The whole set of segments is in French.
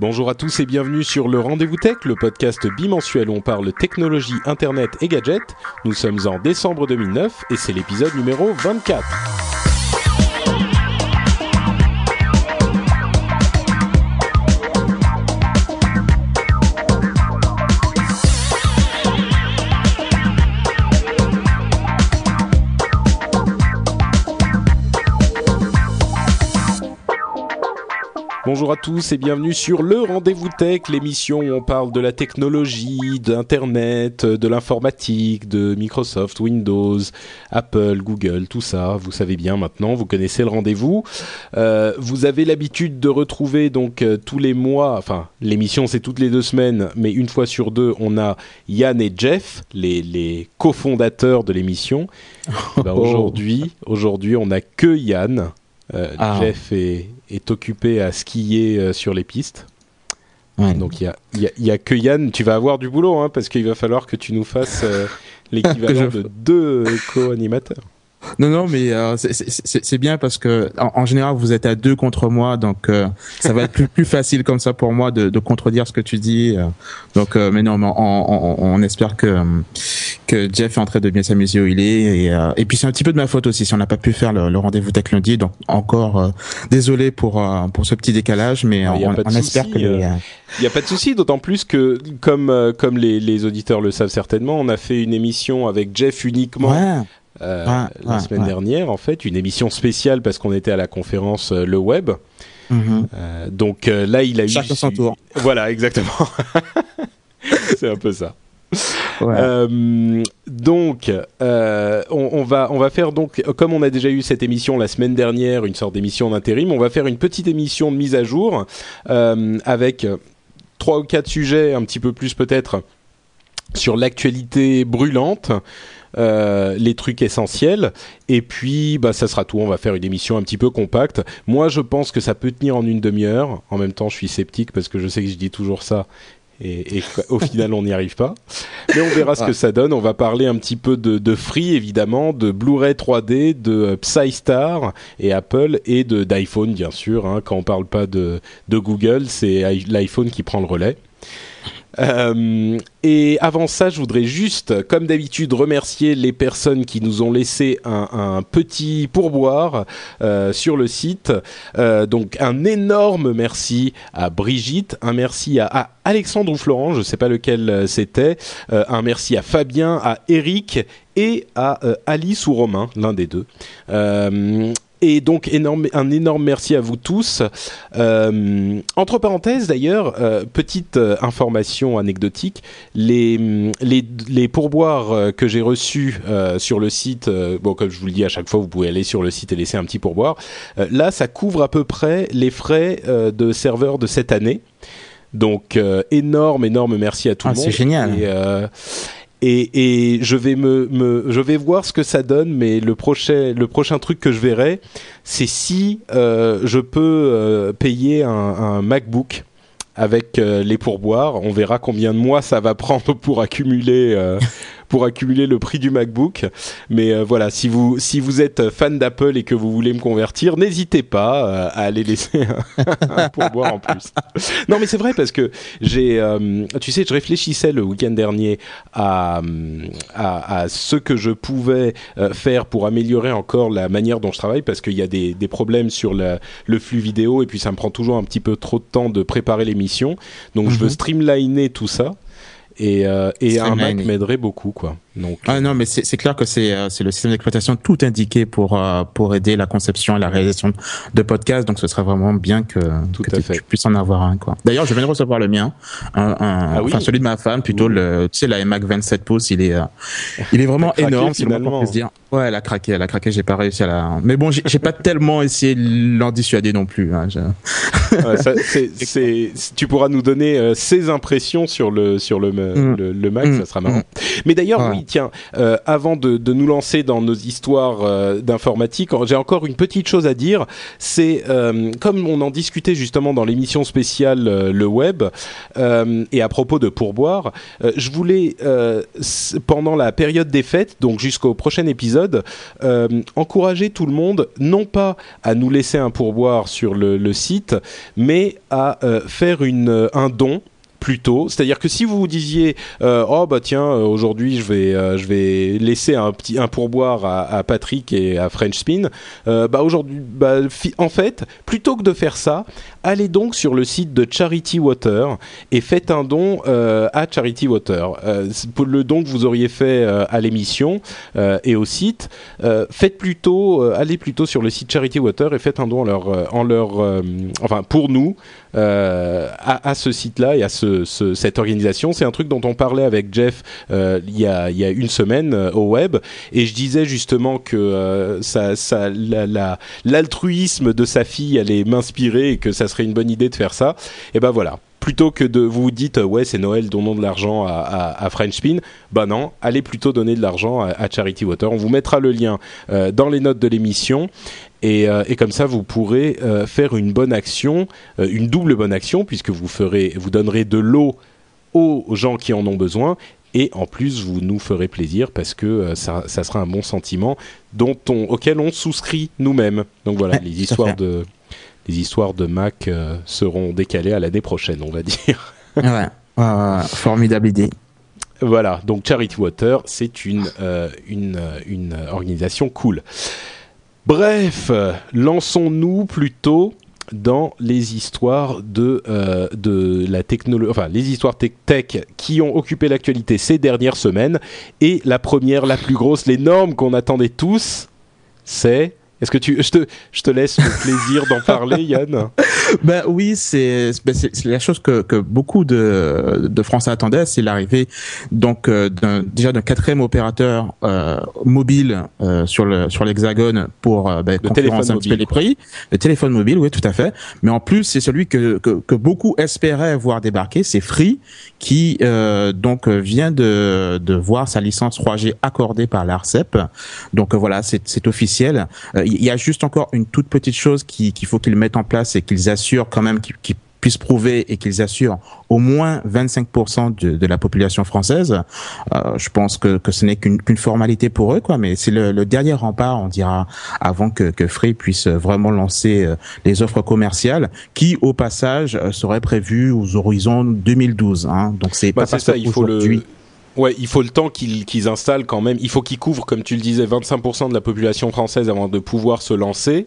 Bonjour à tous et bienvenue sur le Rendez-vous Tech, le podcast bimensuel où on parle technologie, internet et gadgets. Nous sommes en décembre 2009 et c'est l'épisode numéro 24. Bonjour à tous et bienvenue sur le Rendez-vous Tech, l'émission où on parle de la technologie, d'Internet, de l'informatique, de Microsoft, Windows, Apple, Google, tout ça. Vous savez bien maintenant, vous connaissez le rendez-vous. Euh, vous avez l'habitude de retrouver donc euh, tous les mois, enfin l'émission c'est toutes les deux semaines, mais une fois sur deux, on a Yann et Jeff, les, les cofondateurs de l'émission. Ben, aujourd'hui, aujourd'hui, on n'a que Yann. Euh, Ah. Jeff est, est occupé à skier euh, sur les pistes. Ouais. Donc il y a, a- que Yann. Tu vas avoir du boulot hein, parce qu'il va falloir que tu nous fasses euh, l'équivalent de deux co-animateurs. Non, non, mais euh, c'est- bien parce que en, en général vous êtes à deux contre moi, donc euh, ça va être plus, plus facile comme ça pour moi de, de contredire ce que tu dis. euh. donc, euh, mais non, mais on, on- on espère que que Jeff est en train de bien s'amuser où il est, et, euh, et puis c'est un petit peu de ma faute aussi si on n'a pas pu faire le, le rendez-vous tech lundi. Donc encore euh, désolé pour pour ce petit décalage, mais Ah, on, on espère que les, Il n'y a pas de souci, d'autant plus que, comme, comme les, les auditeurs le savent certainement, on a fait une émission avec Jeff uniquement ouais, euh, Ouais, la ouais, semaine ouais. dernière, en fait, une émission spéciale parce qu'on était à la conférence euh, Le Web. mhm. Euh, donc euh, là, il a eu. Chacun son tour. Voilà, exactement. C'est un peu ça. ouais. Euh, donc, euh, on, on va on va faire donc comme on a déjà eu cette émission la semaine dernière, une sorte d'émission d'intérim. On va faire une petite émission de mise à jour euh, avec trois ou quatre sujets, un petit peu plus peut-être sur l'actualité brûlante. Euh, les trucs essentiels et puis bah ça sera tout on va faire une émission un petit peu compacte moi je pense que ça peut tenir en une demi-heure en même temps je suis sceptique parce que je sais que je dis toujours ça et, et au final on n'y arrive pas mais on verra ce que ça donne. On va parler un petit peu de, de Free, évidemment, de Blu-ray 3D, de PsyStar et Apple, et de d'iPhone, bien sûr. hein. Quand on parle pas de, de Google, c'est l'iPhone qui prend le relais. Euh, et avant ça, je voudrais juste, comme d'habitude, remercier les personnes qui nous ont laissé un, petit pourboire euh, sur le site. Euh, donc un énorme merci à Brigitte, un merci à, à Alexandre ou Florent, je sais pas lequel c'était, un merci à Fabien, à Eric et à Alice ou Romain, l'un des deux. Et donc énorme, un énorme merci à vous tous. Euh, entre parenthèses d'ailleurs, euh, petite euh, information anecdotique, les, les, les pourboires que j'ai reçus sur le site, bon comme je vous le dis à chaque fois, vous pouvez aller sur le site et laisser un petit pourboire. Là, ça couvre à peu près les frais de serveur de cette année. Donc énorme, énorme merci à tout Ah, le monde. c'est génial. Et, et, je vais me, je vais voir ce que ça donne, mais le prochain, le prochain truc que je verrai, c'est si euh, je peux euh, payer un, MacBook avec euh, les pourboires. On verra combien de mois ça va prendre pour accumuler, pour accumuler le prix du MacBook. Mais euh, voilà, si vous, si vous êtes fan d'Apple et que vous voulez me convertir, n'hésitez pas euh, à aller laisser un, pourboire en plus. Non, mais c'est vrai parce que j'ai, euh, tu sais, je réfléchissais le week-end dernier à, à, à ce que je pouvais faire pour améliorer encore la manière dont je travaille parce qu'il y a des, des problèmes sur la- le flux vidéo et puis ça me prend toujours un petit peu trop de temps de préparer l'émission. Donc je veux Mhm. streamliner tout ça. Et, euh, et un Mac m'aiderait beaucoup, quoi. Donc, Ah non, mais c'est clair que c'est euh, c'est le système d'exploitation tout indiqué pour euh, pour aider la conception et la réalisation de podcasts. Donc ce serait vraiment bien que, Tout que à tu, fait. tu puisses en avoir un quoi. D'ailleurs, je viens de recevoir le mien, un, un- Ah oui enfin celui de ma femme plutôt le tu sais la iMac 27 pouces. Il est euh, il est vraiment énorme, c'est le moins Ouais, elle a craqué, elle a craqué, j'ai pas réussi à la. Mais bon, j'ai pas tellement essayé de l'en dissuader non plus. Hein, tu pourras nous donner euh, ses impressions sur le sur le mm. le, Mac, mm. ça sera marrant. Mm. Mais d'ailleurs, oui, tiens, euh, avant de, de, nous lancer dans nos histoires euh, d'informatique, j'ai encore une petite chose à dire. C'est comme on en discutait justement dans l'émission spéciale le web et à propos de pourboire, je voulais pendant la période des fêtes, donc jusqu'au prochain épisode euh, encourager tout le monde non pas à nous laisser un pourboire sur le, site, mais à euh, faire une, un don plutôt. C'est-à-dire que si vous vous disiez euh, oh bah tiens aujourd'hui je vais je vais laisser un petit un pourboire à, Patrick et à French Spin, bah aujourd'hui bah, en fait plutôt que de faire ça, allez donc sur le site de Charity Water et faites un don euh, à Charity Water. Euh, le don que vous auriez fait euh, à l'émission et au site, faites plutôt, allez plutôt sur le site Charity Water et faites un don en leur, en leur enfin pour nous. À, ce site-là et à ce, cette organisation. C'est un truc dont on parlait avec Jeff il, y a, y a une semaine au web et je disais justement que ça, ça, l'altruisme de sa fille allait m'inspirer et que ça serait une bonne idée de faire ça. Et ben voilà, plutôt que de vous dites ouais c'est Noël donnons de l'argent à, à, French Spin bah non allez plutôt donner de l'argent à, Charity Water. On vous mettra le lien euh, dans les notes de l'émission. Et, euh, et, comme ça vous pourrez euh, faire une bonne action une double bonne action puisque vous ferez vous donnerez de l'eau aux gens qui en ont besoin. Et en plus vous nous ferez plaisir parce que ça, ça, sera un bon sentiment dont on, auquel on souscrit nous-mêmes. Donc voilà les histoires de les histoires de Mac euh, seront décalées à l'année prochaine, on va dire. ouais, formidable idée. Voilà, donc Charity Water, c'est une, euh, une, euh, une organisation cool. Bref, lançons-nous plutôt dans les histoires de, de la technologie, enfin les histoires tech, tech qui ont occupé l'actualité ces dernières semaines. Et la première, la plus grosse, l'énorme qu'on attendait tous, c'est est-ce que tu, je te, je te laisse le plaisir d'en parler, Yann Ben oui, c'est, ben c'est la chose que, que beaucoup de, de Français attendaient, c'est l'arrivée donc euh, déjà d'un quatrième opérateur euh, mobile euh, sur le sur l'hexagone pour euh, ben, concurrencer un petit peu les prix. Le téléphone mobile, oui, tout à fait. Mais en plus, c'est celui que, que, que beaucoup espéraient voir débarquer, c'est Free, qui donc vient de, de voir sa licence 3G accordée par l'Arcep. Donc voilà, c'est, c'est officiel il y a juste encore une toute petite chose qu'il faut qu'ils mettent en place et qu'ils assurent quand même qu'ils puissent prouver et qu'ils assurent au moins 25% de, de, la population française. Euh, je pense que, que ce n'est qu'une formalité pour eux, quoi. Mais c'est le, le, dernier rempart, on dira, avant que, que Free puisse vraiment lancer euh, les offres commerciales, qui, au passage, euh, seraient prévues aux horizons 2012. Hein. Donc c'est bah, pas ça. Il faut le Ouais, il faut le temps qu'ils installent quand même. Il faut qu'ils couvrent, comme tu le disais, 25% de la population française avant de pouvoir se lancer.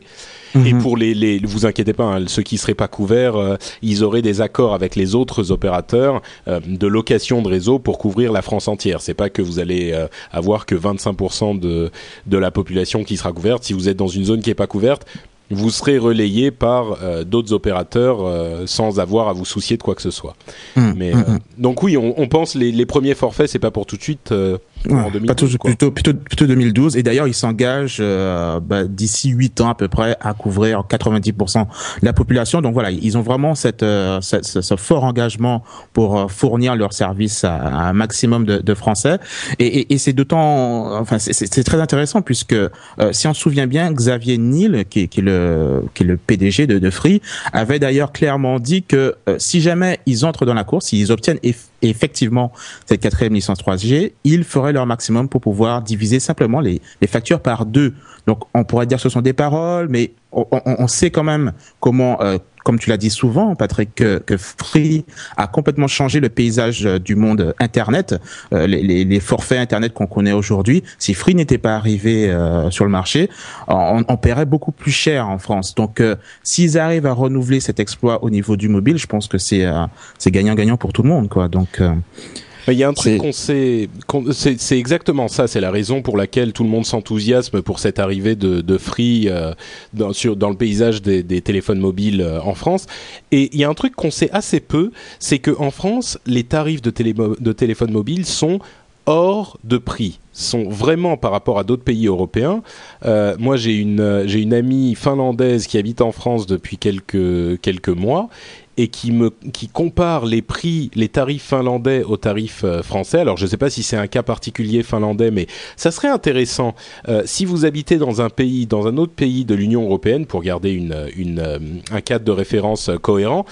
Et mhm. pour les, les, vous inquiétez pas, hein, ceux qui seraient pas couverts, euh, ils auraient des accords avec les autres opérateurs euh, de location de réseau pour couvrir la France entière. C'est pas que vous allez euh, avoir que 25% de de la population qui sera couverte. Si vous êtes dans une zone qui est pas couverte, vous serez relayé par euh, d'autres opérateurs euh, sans avoir à vous soucier de quoi que ce soit. Mmh, Mais mmh, euh, mmh. donc oui, on, on pense les, les premiers forfaits, c'est pas pour tout de suite en 2012, plutôt, plutôt, plutôt 2012. Et d'ailleurs, ils s'engagent bah, d'ici 8 ans à peu près à couvrir 90% de la population. Donc voilà, ils ont vraiment cette, cette ce, fort engagement pour fournir leurs services à, à un maximum de, de Français. Et, et, et c'est d'autant, enfin, c'est très intéressant puisque si on se souvient bien, Xavier Niel, qui, qui est le euh, qui est le PDG de, de Free, avait d'ailleurs clairement dit que euh, si jamais ils entrent dans la course, s'ils obtiennent effectivement cette quatrième licence 3G, ils feraient leur maximum pour pouvoir diviser simplement les, factures par deux. Donc on pourrait dire que ce sont des paroles, mais on, on, sait quand même comment, euh, comme tu l'as dit souvent, Patrick, que, que, Free a complètement changé le paysage euh, du monde Internet, euh, les, les, les, forfaits Internet qu'on connaît aujourd'hui. Si Free n'était pas arrivé sur le marché, on, on, paierait beaucoup plus cher en France. Donc, s'ils arrivent à renouveler cet exploit au niveau du mobile, je pense que c'est c'est gagnant-gagnant pour tout le monde, quoi. Donc il y a un truc qu'on sait, c'est exactement ça. C'est la raison pour laquelle tout le monde s'enthousiasme pour cette arrivée de, de Free euh, dans, sur, dans le paysage des, des téléphones mobiles euh, en France. Et il y a un truc qu'on sait assez peu, c'est que en France, les tarifs de, télé, de téléphones mobiles sont hors de prix. sont vraiment par rapport à d'autres pays européens. Euh, moi, j'ai une j'ai une amie finlandaise qui habite en France depuis quelques quelques mois et qui me qui compare les prix, les tarifs finlandais aux tarifs euh, français. Alors je ne sais pas si c'est un cas particulier finlandais, mais ça serait intéressant euh, si vous habitez dans un pays, dans un autre pays de l'Union européenne, pour garder une, une euh, un cadre de référence cohérent.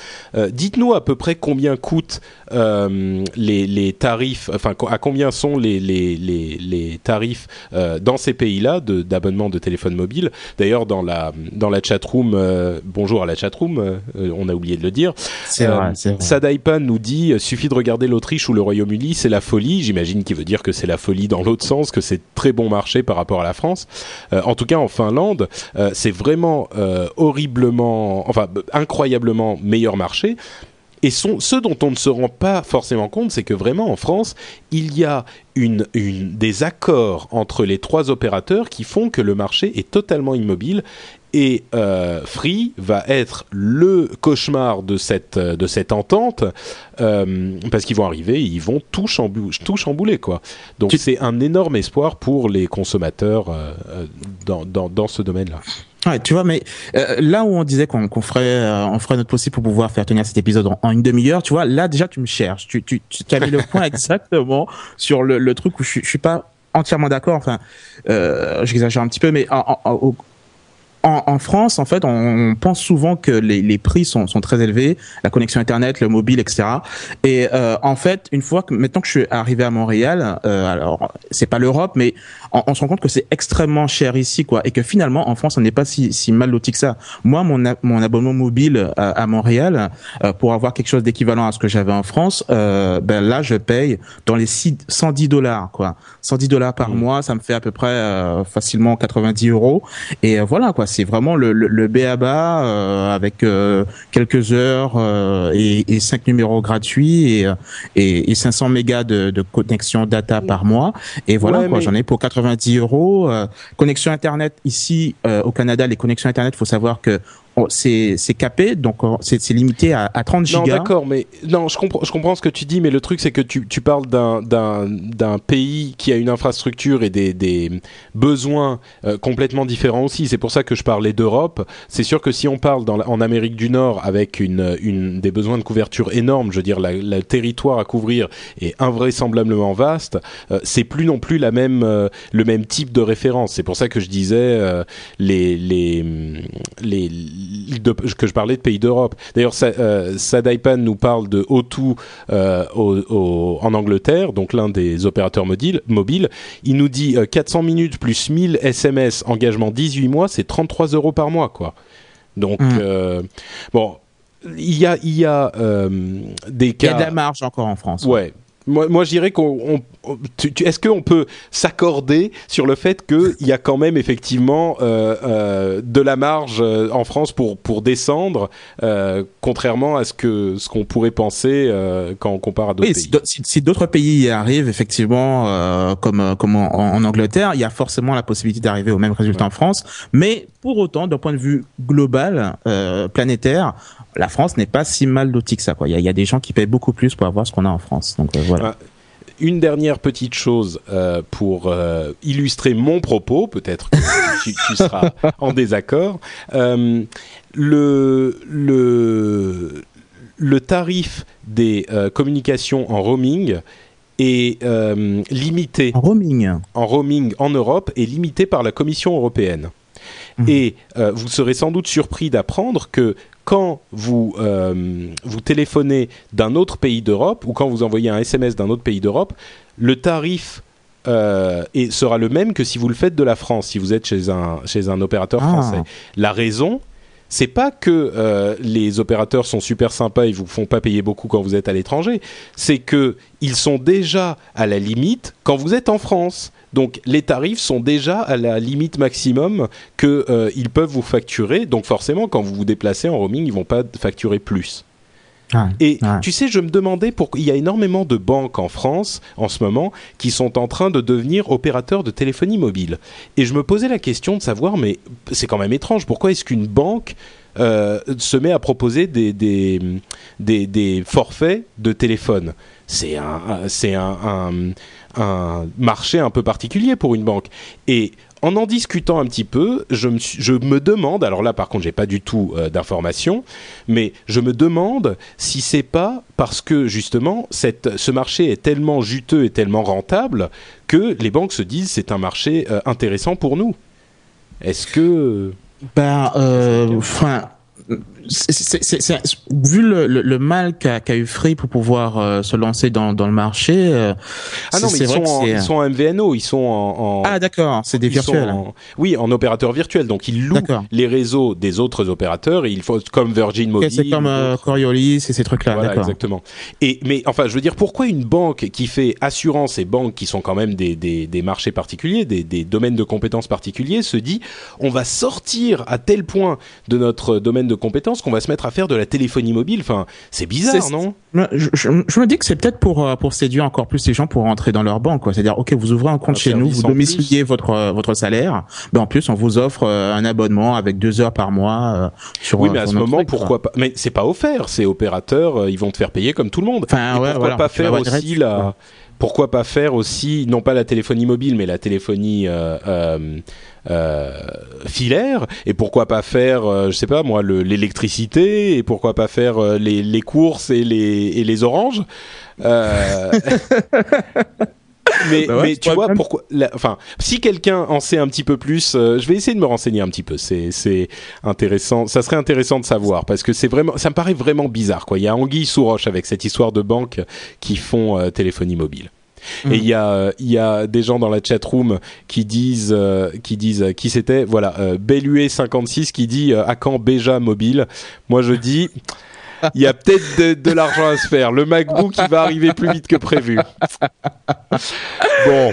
Dites-nous à peu près combien coûtent les, les tarifs, enfin à combien sont les les, les, les tarifs dans ces pays-là d'abonnement de, téléphone mobile. D'ailleurs dans la dans la chatroom, bonjour à la chatroom, on a oublié de le dire. C'est vrai, euh, Sadaipan nous dit euh, suffit de regarder l'Autriche ou le Royaume-Uni, c'est la folie. J'imagine qu'il veut dire que c'est la folie dans l'autre sens, que c'est très bon marché par rapport à la France. Euh, en tout cas, en Finlande, c'est vraiment horriblement, enfin incroyablement meilleur marché. Et sont, ce dont on ne se rend pas forcément compte, c'est que vraiment en France, il y a une, une, des accords entre les trois opérateurs qui font que le marché est totalement immobile et euh, Free va être le cauchemar de cette de cette entente euh, parce qu'ils vont arriver, ils vont tout, chambou tout chambouler quoi. Donc c'est un énorme espoir pour les consommateurs euh, dans, dans, dans ce domaine-là. Ouais, tu vois, mais euh, là où on disait qu'on ferait, euh, on ferait notre possible pour pouvoir faire tenir cet épisode en, une demi-heure, tu vois, là déjà tu me cherches, tu, tu, tu as mis le point exactement sur le, le truc où je, je suis pas entièrement d'accord. Enfin, euh, j'exagère un petit peu, mais en, en, au, en, France, en fait, on, pense souvent que les, les prix sont, sont, très élevés, la connexion internet, le mobile, etc. Et euh, en fait, une fois que maintenant que je suis arrivé à Montréal, euh, alors c'est pas l'Europe, mais on, on, se rend compte que c'est extrêmement cher ici, quoi, et que finalement en France, on n'est pas si, si mal loti que ça. Moi, mon, mon abonnement mobile à, à Montréal, euh, pour avoir quelque chose d'équivalent à ce que j'avais en France, euh, ben là, je paye dans les 110 dollars, quoi. 110 dollars par mmh. mois, ça me fait à peu près euh, facilement 90 euros. Et voilà, quoi c'est vraiment le, le, le BABA euh, avec euh, quelques heures euh, et, et cinq numéros gratuits et, et, et 500 mégas de, de, connexion data par mois. Et voilà, quoi, j'en ai pour 90 euros. connexion Internet ici au Canada, les connexions Internet, faut savoir que c'est capé, donc oh, c'est limité à, à 30 gigas. Non, d'accord, mais non, je comprends, je comprends ce que tu dis, mais le truc c'est que tu, tu parles d'un pays qui a une infrastructure et des, des besoins euh, complètement différents aussi. C'est pour ça que je parlais d'Europe. C'est sûr que si on parle dans en Amérique du Nord avec une, une des besoins de couverture énormes, je veux dire, le territoire à couvrir est invraisemblablement vaste. Euh, c'est plus non plus la même euh, le même type de référence. C'est pour ça que je disais euh, les les les de, que je parlais de pays d'Europe. D'ailleurs, euh, Sadaipan nous parle de O2 euh, au, en Angleterre, donc l'un des opérateurs mobiles. Il nous dit 400 euh, minutes plus 1000 SMS, engagement 18 mois, c'est 33 euros par mois, quoi. Donc, mmh. euh, bon, il y a, il y a des cas. Il y a de la marge encore en France. Ouais. Moi, moi je dirais qu'on est-ce qu'on peut s'accorder sur le fait qu'il y a quand même effectivement euh, euh, de la marge euh, en France pour pour descendre, euh, contrairement à ce que ce qu'on pourrait penser euh, quand on compare à d'autres oui, pays? Si, si d'autres pays y arrivent, effectivement, euh, comme comme en, en, Angleterre, il y a forcément la possibilité d'arriver au même résultat ouais. en France. Mais pour autant, d'un point de vue global, planétaire, la France n'est pas si mal lotie que ça. Il, y a, il y a des gens qui payent beaucoup plus pour avoir ce qu'on a en France. Donc voilà. Ah une dernière petite chose euh, pour euh, illustrer mon propos, peut-être que tu, tu, seras en désaccord. Euh, le, le, le tarif des euh, communications en roaming est euh, limité. En roaming En roaming en Europe est limité par la Commission européenne. Mmh. Et vous serez sans doute surpris d'apprendre que quand vous, euh, vous téléphonez d'un autre pays d'Europe ou quand vous envoyez un SMS d'un autre pays d'Europe, le tarif euh, et sera le même que si vous le faites de la France, si vous êtes chez un, chez un opérateur ah. français. La raison, c'est pas que euh, les opérateurs sont super sympas et vous font pas payer beaucoup quand vous êtes à l'étranger, c'est que ils sont déjà à la limite quand vous êtes en France. Donc les tarifs sont déjà à la limite maximum que euh, peuvent vous facturer. Donc forcément, quand vous vous déplacez en roaming, ils vont pas facturer plus. Ah, et ah. tu sais, je me demandais pourquoi il y a énormément de banques en France en ce moment qui sont en train de devenir opérateurs de téléphonie mobile. Et je me posais la question de savoir, mais c'est quand même étrange, pourquoi est-ce qu'une banque euh, se met à proposer des, des, des, des forfaits de téléphone? C'est un, c'est un, un un marché un peu particulier pour une banque. Et en en discutant un petit peu, je me, je me demande, alors là par contre j'ai pas du tout euh, d'informations, mais je me demande si c'est pas parce que justement cette, ce marché est tellement juteux et tellement rentable que les banques se disent c'est un marché euh, intéressant pour nous. Est-ce que ben, euh, enfin, c'est, vu le, le, mal qu'a eu Free pour pouvoir euh, se lancer dans, dans le marché. Euh, ah non, mais ils sont, en, ils sont, en, MVNO, ils sont en. ah d'accord, c'est des virtuels. oui, en opérateur virtuel, donc ils louent les réseaux des autres opérateurs et il faut comme Virgin Mobile. c'est comme euh, Coriolis et ces trucs-là. Voilà, exactement. Et mais enfin, je veux dire, pourquoi une banque qui fait assurance et banque qui sont quand même des, des, des marchés particuliers, des, des domaines de compétences particuliers, se dit on va sortir à tel point de notre domaine de compétences qu'on va se mettre à faire de la téléphonie mobile. Enfin, c'est bizarre, non? Je, je, me dis que c'est peut-être pour euh, pour séduire encore plus les gens pour rentrer dans leur banque. C'est-à-dire, ok, vous ouvrez un compte chez nous, vous domiciliez votre euh, votre salaire, mais en plus on vous offre euh, un abonnement avec deux heures par mois sur. Oui, mais à ce moment, pourquoi pas? Mais c'est pas offert. C'est opérateurs, ils vont te faire payer comme tout le monde. Enfin, ouais, pourquoi pas faire aussi la pourquoi pas faire aussi, non pas la téléphonie mobile, mais la téléphonie euh, euh, euh, filaire Et pourquoi pas faire, euh, je sais pas moi, l'électricité Et pourquoi pas faire les, les, courses et les, et les oranges mais, bah mais tu vois pourquoi enfin si quelqu'un en sait un petit peu plus je vais essayer de me renseigner un petit peu. C'est c'est intéressant. Ça serait intéressant de savoir parce que c'est vraiment ça me paraît vraiment bizarre quoi. Il y a anguille sous roche avec cette histoire de banques qui font téléphonie mobile. Et mm. il y a il y a des gens dans la chat room qui disent euh, qui disent qui c'était voilà euh, Bellué 56 qui dit euh, à quand Béja mobile? Moi je dis il y a peut-être de, l'argent à se faire. Le MacBook il va arriver plus vite que prévu. Bon,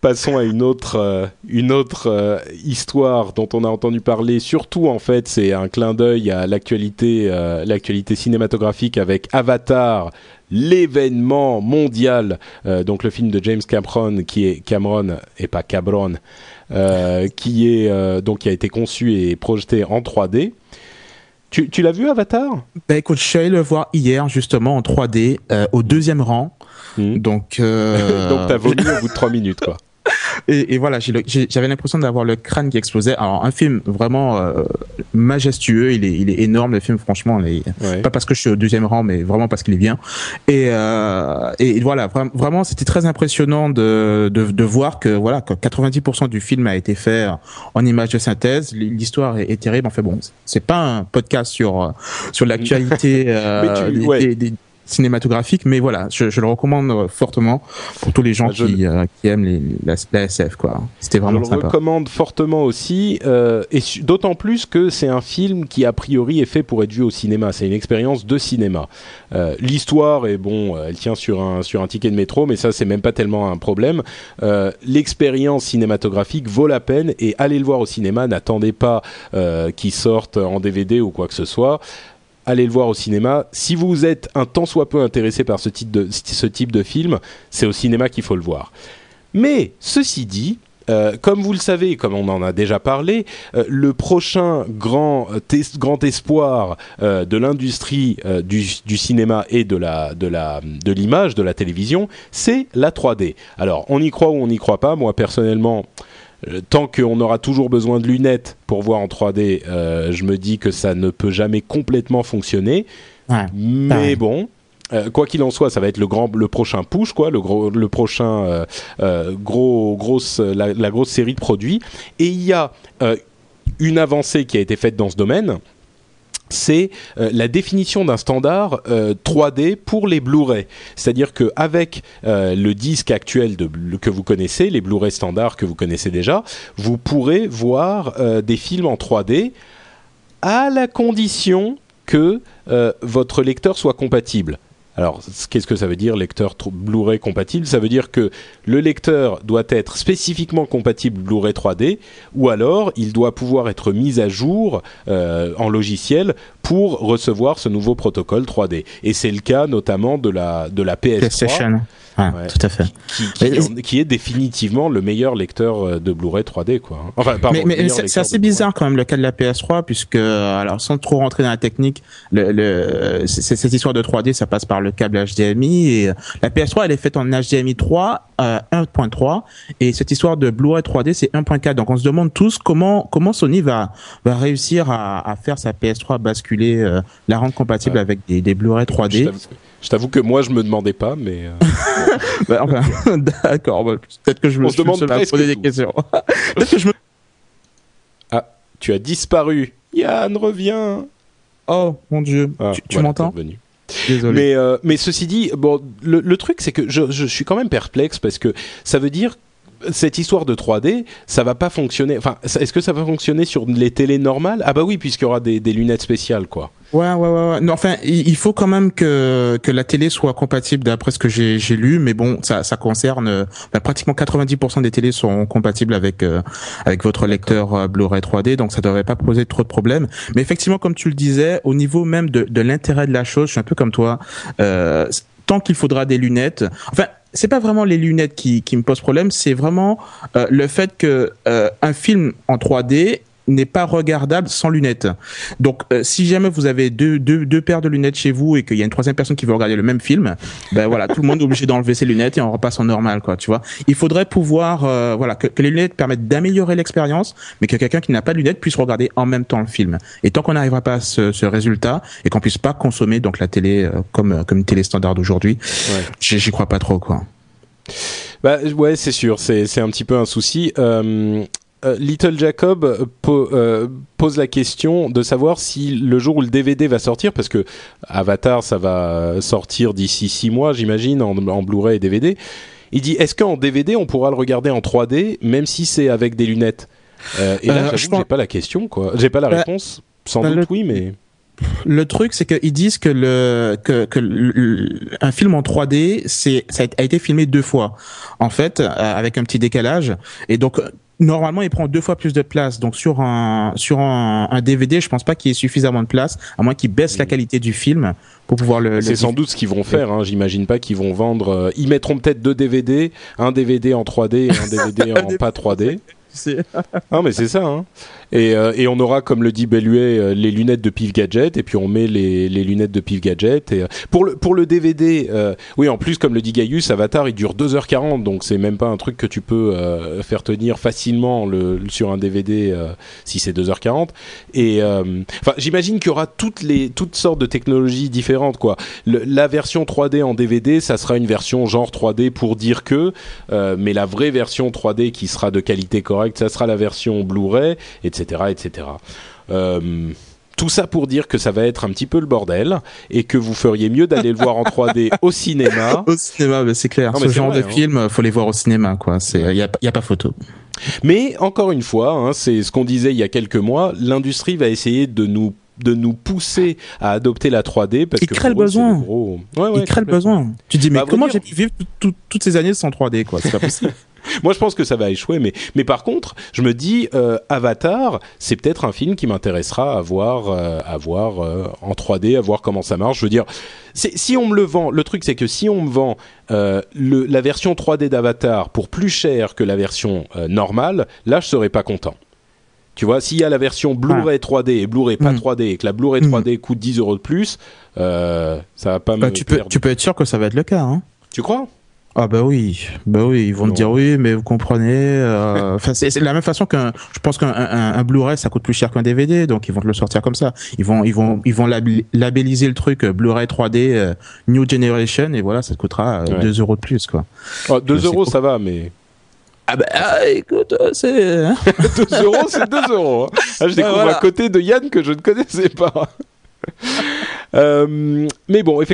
passons à une autre, une autre histoire dont on a entendu parler. Surtout, en fait, c'est un clin d'œil à l'actualité, l'actualité cinématographique avec Avatar, l'événement mondial, euh, donc le film de James Cameron qui est Cameron et pas Cabron, euh, qui est euh, donc qui a été conçu et projeté en 3D. Tu, tu l'as vu Avatar? Ben écoute, je suis allé le voir hier justement en 3D au deuxième rang. Hmm. Donc donc t'as vomi au bout de 3 minutes quoi. Et, et voilà, j'avais l'impression d'avoir le crâne qui explosait. Alors un film vraiment euh, majestueux, il est, il est énorme le film, franchement. Il Pas parce que je suis au deuxième rang, mais vraiment parce qu'il est bien. Et, euh, et voilà, vraiment, c'était très impressionnant de, de, de, voir que voilà, que 90% du film a été fait en images de synthèse. L'histoire est, est, terrible. En fait, bon, c'est pas un podcast sur sur l'actualité euh, des, des, cinématographique, mais voilà, je, je, le recommande euh, fortement pour tous les gens bah, qui, euh, qui, aiment les, la, SF. Quoi. C'était vraiment sympa. Je le recommande fortement aussi, euh, et d'autant plus que c'est un film qui a priori est fait pour être vu au cinéma. C'est une expérience de cinéma. Euh, L'histoire est bon, elle tient sur un sur un ticket de métro, mais ça c'est même pas tellement un problème. Euh, L'expérience cinématographique vaut la peine et allez le voir au cinéma. N'attendez pas qu'il sorte en DVD ou quoi que ce soit allez le voir au cinéma. Si vous êtes un tant soit peu intéressé par ce type de, film, c'est au cinéma qu'il faut le voir. Mais ceci dit, euh, comme vous le savez, comme on en a déjà parlé, euh, le prochain grand, euh, grand espoir de l'industrie du, cinéma et de de l'image, de la télévision, c'est la 3D. Alors, on y croit ou on n'y croit pas. Moi, personnellement, tant qu'on aura toujours besoin de lunettes pour voir en 3D, euh, je me dis que ça ne peut jamais complètement fonctionner. Mais bon, euh, quoi qu'il en soit, ça va être le grand, le prochain push, quoi, le gros, le prochain gros, grosse, la, grosse série de produits. Et il y a une avancée qui a été faite dans ce domaine c'est euh, la définition d'un standard 3D euh, pour les Blu-ray. C'est-à-dire qu'avec euh, le disque actuel que vous connaissez, les Blu-ray standards que vous connaissez déjà, vous pourrez voir des films en 3D à la condition que votre lecteur soit compatible. Alors, qu'est-ce que ça veut dire lecteur Blu-ray compatible? Ça veut dire que le lecteur doit être spécifiquement compatible Blu-ray 3D, ou alors il doit pouvoir être mis à jour euh, en logiciel pour recevoir ce nouveau protocole 3D. Et c'est le cas notamment de la de la PS3. Ouais, tout à fait. Qui, est définitivement le meilleur lecteur euh, de Blu-ray 3D, quoi. Enfin, pardon, mais, c'est assez bizarre quand même le cas de la PS3, puisque alors sans trop rentrer dans la technique, le, le cette histoire de 3D, ça passe par le câble HDMI et la PS3, elle est faite en HDMI 3 euh, 1.3 et cette histoire de Blu-ray 3D, c'est 1.4. Donc on se demande tous comment comment Sony va va réussir à, à faire sa PS3 basculer, euh, la rendre compatible avec des, des Blu-ray 3D. Je t'avoue que moi je me demandais pas, mais. Euh... bah, enfin, d'accord. Bah, peut-être que je me, On se demande je poser des questions. peut-être que je me. Ah, tu as disparu. Yann, reviens. Oh mon Dieu. Ah, tu, tu m'entends Désolé. Mais, euh, mais ceci dit, bon, le, le truc c'est que je, je suis quand même perplexe parce que ça veut dire cette histoire de 3D, ça va pas fonctionner. Enfin, est-ce que ça va fonctionner sur les télés normales? Ah bah oui, puisqu'il y aura des, des, lunettes spéciales, quoi. Ouais, ouais, ouais. Non, enfin, il faut quand même que que la télé soit compatible, d'après ce que j'ai lu. Mais bon, ça ça concerne bah, pratiquement 90% des télés sont compatibles avec euh, avec votre lecteur euh, Blu-ray 3D, donc ça devrait pas poser trop de problèmes. Mais effectivement, comme tu le disais, au niveau même de de l'intérêt de la chose, je suis un peu comme toi. Euh, tant qu'il faudra des lunettes. Enfin, c'est pas vraiment les lunettes qui, me posent problème, c'est vraiment euh, le fait que euh, un film en 3D n'est pas regardable sans lunettes. Donc, euh, si jamais vous avez deux, deux, deux paires de lunettes chez vous et qu'il y a une troisième personne qui veut regarder le même film, ben voilà, tout le monde est obligé d'enlever ses lunettes et on repasse en normal, quoi. Tu vois. Il faudrait pouvoir, euh, voilà, que, que, les lunettes permettent d'améliorer l'expérience, mais que quelqu'un qui n'a pas de lunettes puisse regarder en même temps le film. Et tant qu'on n'arrivera pas à ce, ce, résultat et qu'on puisse pas consommer donc la télé euh, comme comme une télé standard d'aujourd'hui, ouais. j'y crois pas trop, quoi. Bah ouais, c'est sûr, c'est c'est un petit peu un souci. Euh, euh, Little Jacob po euh, pose la question de savoir si le jour où le DVD va sortir, parce que Avatar ça va sortir d'ici six mois, j'imagine, en, en Blu-ray et DVD. Il dit est-ce qu'en DVD on pourra le regarder en 3D, même si c'est avec des lunettes? Euh, Et là, pense... j'ai pas la question, quoi. J'ai pas la bah, réponse. Sans bah, doute, le... oui, mais le truc, c'est qu'ils disent que le que, que le, un film en 3D, c'est ça a été filmé deux fois, en fait, euh, avec un petit décalage. Et donc normalement, il prend deux fois plus de place. Donc sur un sur un, un DVD, je pense pas qu'il y ait suffisamment de place, à moins qu'ils baissent la qualité du film pour pouvoir le. C'est sans doute ce qu'ils vont faire. Hein. J'imagine pas qu'ils vont vendre. Euh, ils mettront peut-être deux DVD, un DVD en 3D et un DVD en pas 3D. non mais c'est ça. Hein. Et, euh, et, on aura, comme le dit Belluet, euh, les lunettes de Pif Gadget, et puis on met les, les lunettes de Pif Gadget. Et, euh, pour, le, pour le DVD, euh, oui, en plus, comme le dit Gaius, Avatar, il dure 2h40, donc c'est même pas un truc que tu peux euh, faire tenir facilement le, sur un DVD si c'est 2h40. Et enfin, j'imagine qu'il y aura toutes, les, toutes sortes de technologies différentes. quoi. Le, la version 3D en DVD, ça sera une version genre 3D pour dire que, mais la vraie version 3D qui sera de qualité correcte, ça sera la version Blu-ray, etc etc. Euh, tout ça pour dire que ça va être un petit peu le bordel et que vous feriez mieux d'aller le voir en 3D au cinéma. Au cinéma, c'est clair. Non, Ce genre vrai, de hein. film, faut les voir au cinéma, quoi. C'est, il y a, y a, pas photo. Mais encore une fois, hein, c'est ce qu'on disait il y a quelques mois. L'industrie va essayer de nous de nous pousser à adopter la 3D parce il que crée le besoin. Gros... Ouais, ouais, il crée le besoin. Tu dis mais bah, comment j'ai pu vivre toutes ces années sans 3D quoi? C'est pas possible. Moi, je pense que ça va échouer, mais mais par contre, je me dis euh, Avatar, c'est peut-être un film qui m'intéressera à voir, euh, à voir euh, en 3D, à voir comment ça marche. Je veux dire, si on me le vend, le truc c'est que si on me vend le, la version 3D d'Avatar pour plus cher que la version normale, là, je serais pas content. Tu vois, s'il y a la version Blu-ray 3D et Blu-ray pas mmh. 3D et que la Blu-ray 3D mmh. coûte 10 euros de plus, ça va pas bah, me. Tu peux, tu peux être sûr que ça va être le cas. Hein. Tu crois? Ah bah oui, bah oui, ils vont te dire oui, mais vous comprenez. Euh, enfin, c'est de la même façon qu'un, je pense qu'un un, un Blu-ray ça coûte plus cher qu'un DVD, donc ils vont te le sortir comme ça. Ils vont, ils vont, ils vont labelliser le truc euh, Blu-ray 3D euh, New Generation et voilà, ça te coûtera euh, 2 euros de plus quoi. Oh, 2 euros ça va, mais ah bah ah, écoute, c'est... 2 hein. euros, c'est 2 euros. Hein. Ah, je découvre voilà. à côté de Yann que je ne connaissais pas. euh, mais bon, effectivement...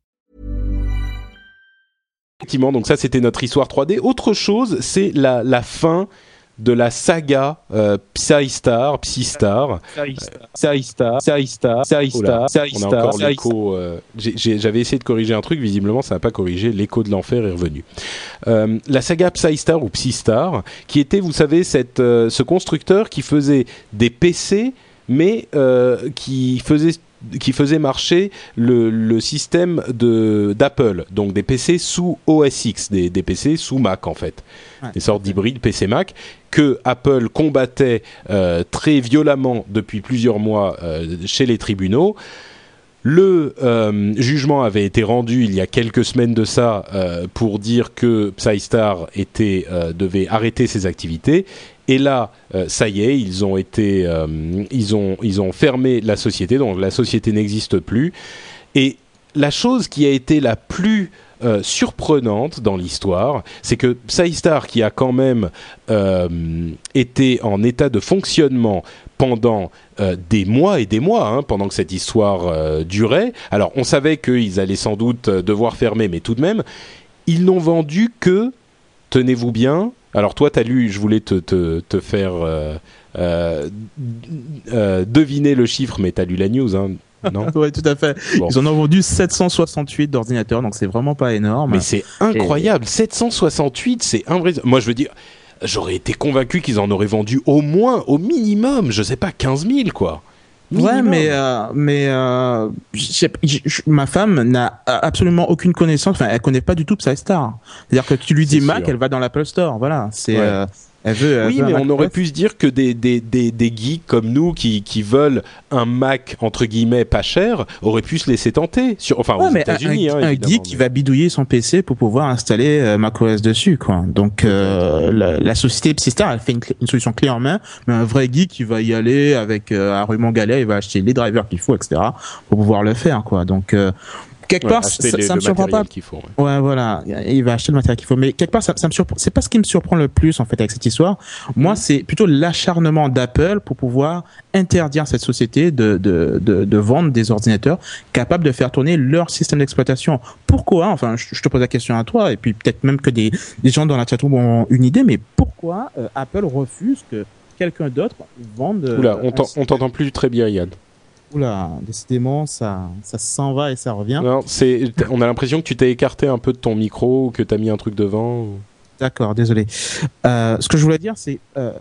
Effectivement, donc ça c'était notre histoire 3D. Autre chose, c'est la, la fin de la saga euh, Psystar, Psystar, Psystar, Psystar, Psystar, On a encore l'écho. euh, J'avais essayé de corriger un truc, visiblement ça n'a pas corrigé. L'écho de l'enfer est revenu. Euh, la saga Psystar ou Psystar, qui était, vous savez, cette, euh, ce constructeur qui faisait des PC, mais euh, qui faisait qui faisait marcher le, le système de d'Apple, donc des PC sous OS X, des, des PC sous Mac en fait, Ouais. des sortes d'hybrides PC Mac que Apple combattait euh, très violemment depuis plusieurs mois euh, chez les tribunaux. Le euh, jugement avait été rendu il y a quelques semaines de ça pour dire que Psystar était, devait arrêter ses activités. Et là, euh, ça y est, ils ont été, euh, ils ont, ils ont fermé la société, donc la société n'existe plus. Et la chose qui a été la plus euh, surprenante dans l'histoire, c'est que Psystar, qui a quand même été en état de fonctionnement pendant des mois et des mois, hein, pendant que cette histoire durait. Alors, on savait qu'ils allaient sans doute devoir fermer, mais tout de même, ils n'ont vendu que, tenez-vous bien, alors toi, tu as lu, je voulais te, te, te faire euh, euh, euh, deviner le chiffre, mais tu as lu la news, hein, non Oui, tout à fait. Bon. Ils en ont vendu 768 d'ordinateurs, donc c'est vraiment pas énorme. Mais c'est incroyable, 768, c'est invraisemblable. Moi, je veux dire, j'aurais été convaincu qu'ils en auraient vendu au moins, au minimum, je sais pas, 15 000, quoi. Ouais, mais euh, mais euh, ma femme n'a absolument aucune connaissance. Enfin, elle connaît pas du tout Psystar. C'est-à-dire que tu lui dis Mac, sûr. elle va dans l'Apple Store. Voilà. C'est Ouais. euh, elle veut. elle Oui, veut mais on aurait pu se dire que des, des, des, des geeks comme nous qui, qui veulent un Mac entre guillemets pas cher auraient pu se laisser tenter. Sur, enfin, Ouais, aux États-Unis. un- hein, un geek qui va bidouiller son PC pour pouvoir installer euh, macOS dessus, quoi. Donc euh, la, la société Psystar, elle fait une, solution clé en main, mais un vrai geek qui va y aller avec euh, un ruban galet, il va acheter les drivers qu'il faut, etc. pour pouvoir le faire, quoi. Donc euh, quelque Ouais, part, ça, les- ça me surprend pas faut. ouais. Ouais, voilà, il va acheter le matériel qu'il faut. Mais quelque part, ça, ça me surprend. C'est pas ce qui me surprend le plus en fait avec cette histoire. Moi, c'est plutôt l'acharnement d'Apple pour pouvoir interdire cette société de, de, de, de vendre des ordinateurs capables de faire tourner leur système d'exploitation. Pourquoi Enfin, je, te pose la question à toi, et puis peut-être même que des, des gens dans la chatroom ont une idée. Mais pourquoi euh, Apple refuse que quelqu'un d'autre vende euh, Oula, on t'en- on t'entend plus très bien, Yann. Oula, décidément, ça, ça s'en va et ça revient. Non, c'est, on a l'impression que tu t'es écarté un peu de ton micro ou que t'as mis un truc devant. ou- D'accord, désolé. Euh, ce que je voulais dire, c'est euh,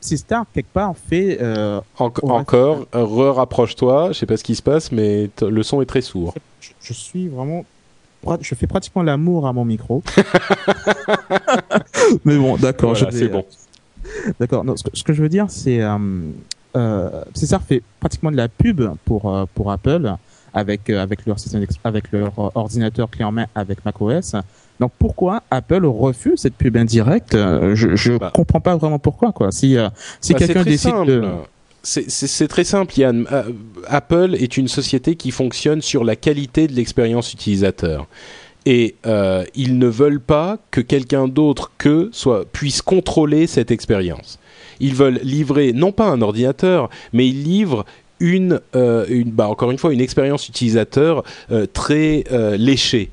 Star quelque part fait. Euh. Encore, euh, re-rapproche-toi. Je sais pas ce qui se passe, mais le son est très sourd. je, je suis vraiment. Je fais pratiquement l'amour à mon micro. Mais bon, d'accord. Voilà, c'est bon. D'accord. Non, ce, que, ce que je veux dire, c'est euh, euh, César fait pratiquement de la pub pour euh, pour Apple avec euh, avec leur système avec leur euh, ordinateur clé en main avec macOS. Donc pourquoi Apple refuse cette pub indirecte? Euh, Je je Bah. comprends pas vraiment pourquoi quoi. Si euh, si Bah, c'est quelqu'un très décide simple. de C'est- très simple, Yann. Euh, Apple est une société qui fonctionne sur la qualité de l'expérience utilisateur. Et euh, ils ne veulent pas que quelqu'un d'autre que soit puisse contrôler cette expérience. Ils veulent livrer non pas un ordinateur, mais ils livrent une, euh, bah, encore une fois, une expérience utilisateur euh, très euh, léchée.